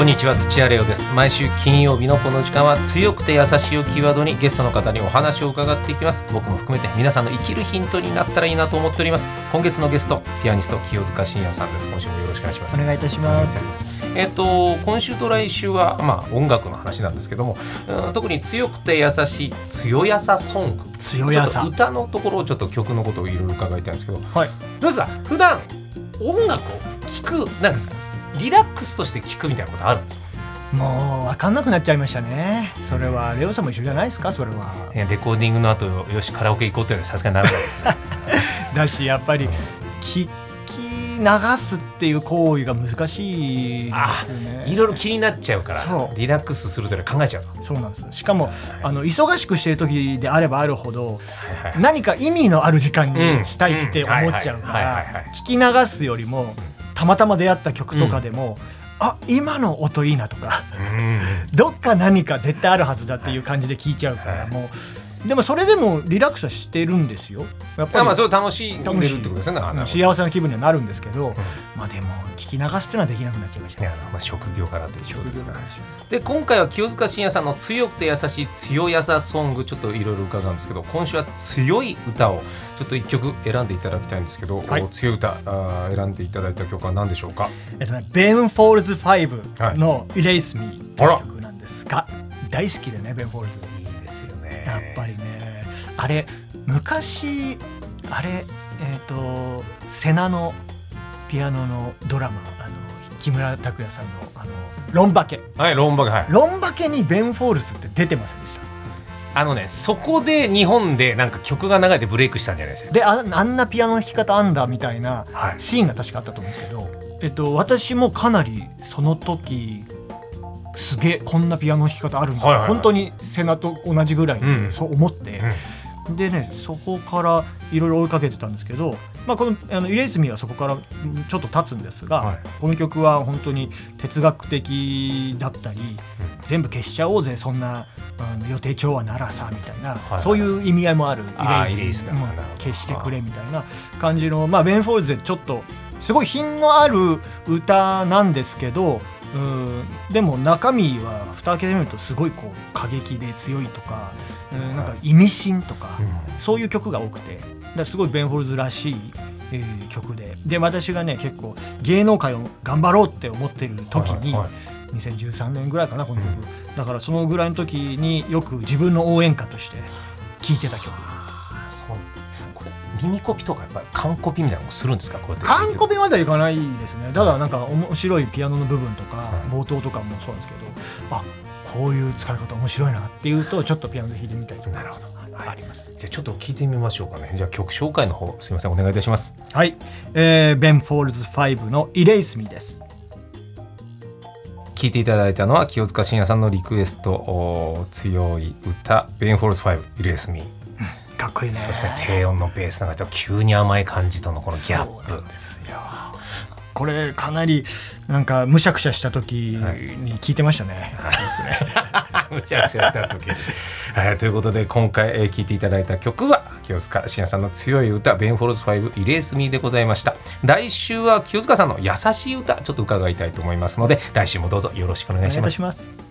こんにちは土屋レオです。毎週金曜日のこの時間は強くて優しいをキーワードにゲストの方にお話を伺っていきます。僕も含めて皆さんの生きるヒントになったらいいなと思っております。今月のゲストピアニスト清塚信也さんです。今週もよろしくお願いします。お願いいたします。えっ、と今週と来週はまあ音楽の話なんですけども、うん特に強くて優しい強やさソング。強やさ。歌のところをちょっと曲のことをいろいろ伺いたいんですけど。どはい。うですか？普段音楽を聴くなんですか？リラックスとして聴くみたいなことあるんですか？もう分かんなくなっちゃいましたね。それはレオさんも一緒じゃないですか？それは。えレコーディングの後よしカラオケ行こうっていうのはさすがにならないですね だしやっぱり聞き流すっていう行為が難しいですよね。いろいろ気になっちゃうからリラックスするという考えちゃうとそうなんです。しかもあの忙しくしている時であればあるほどはいはい何か意味のある時間にしたいって思っちゃうかうんうんはいはいはいはいら聞き流すよりもたまたま出会った曲とかでも、あ今の音いいなとか。うん。どっか何か絶対あるはずだっていう感じで聞いちゃうから、はい。もうでもそれでもリラックスはしてるんですよ。やっぱり。まあそれを楽しんでる楽しいってことですよね。幸せな気分にはなるんですけど、まあでも聞き流すっていうのはできなくなっちゃいました。ね、あのまあ、職業からということですね。で今回は清塚信也さんの強くて優しい強やさソングちょっといろいろ伺うんですけど今週は強い歌をちょっと一曲選んでいただきたいんですけど、はい。お強い歌あー選んでいただいた曲は何でしょうか？えっとねベン・フォールズ5の「Erase Me」という曲なんですが大好きでねベン・フォールズやっぱりねあれ昔あれえっ、と瀬名のピアノのドラマあの木村拓哉さんのあのロンバケ。はいロンバケはい。ロンバケにベン・フォールズって出てませんでした？あのねそこで日本でなんか曲が流れてブレイクしたんじゃないですかでああんなピアノの弾き方あんだみたいなはい。シーンが確かあったと思うんですけど、えっと、私もかなりその時すげえこんなピアノの弾き方あるんだ、はいはいはい。本当に瀬名と同じぐらいうん。にそう思って、でねそこからいろいろ追いかけてたんですけど、まあ、このあの「Erase Me」はそこからうんちょっと経つんですが、はい。この曲は本当に哲学的だったり、全部消しちゃおうぜそんなあの予定調和ならさみたいな、いはい。そういう意味合いもあるあー「Erase Me」も消してくれみたいな感じの、まあ、ベン・フォールズでちょっとすごい品のある歌なんですけどうん。でも中身は蓋開けてみるとすごいこう過激で強いとか、うんなんか意味深とか、そういう曲が多くて。だからすごいベン・フォールズらしい、えー曲で。で私がね結構芸能界を頑張ろうって思ってる時に、はいはい。2013年ぐらいかなこの曲、だからそのぐらいの時によく自分の応援歌として聴いてた曲そうこれ耳コピとかやっぱり完コピみたいなのもするんですか？こうやって。完コピまではいかないですね。ただなんか面白いピアノの部分とかはい。冒頭とかもそうなんですけどあこういう使い方面白いなっていうとちょっとピアノで弾いてみたりとか。なるほど。ありますじゃあちょっと聞いてみましょうかね。じゃあ曲紹介の方すみません。お願いいたします。はい、えー、ベン・フォールズ5の「 Erase Me」です。聞いていただいたのは清塚信也さんのリクエストお強い歌「ベン・フォールズ5 Erase Me。」かっこいいね。そうですね。低音のベースなんか急に甘い感じとのこのギャップ。ですよ。これかなりなんかむしゃくしゃした時に聞いてましたね、むちゃくちゃした時、はい、ということで今回、えー聞いていただいた曲は清塚信也さんの強い歌「ベン・フォルス5イレース・ミー」でございました。来週は清塚さんの優しい歌ちょっと伺いたいと思いますので来週もどうぞよろしくお願いします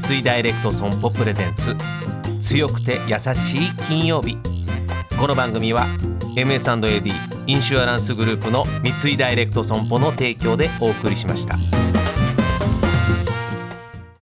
三井ダイレクト損保プレゼンツ強くて優しい金曜日この番組は MS&AD インシュアランスグループの三井ダイレクト損保の提供でお送りしました。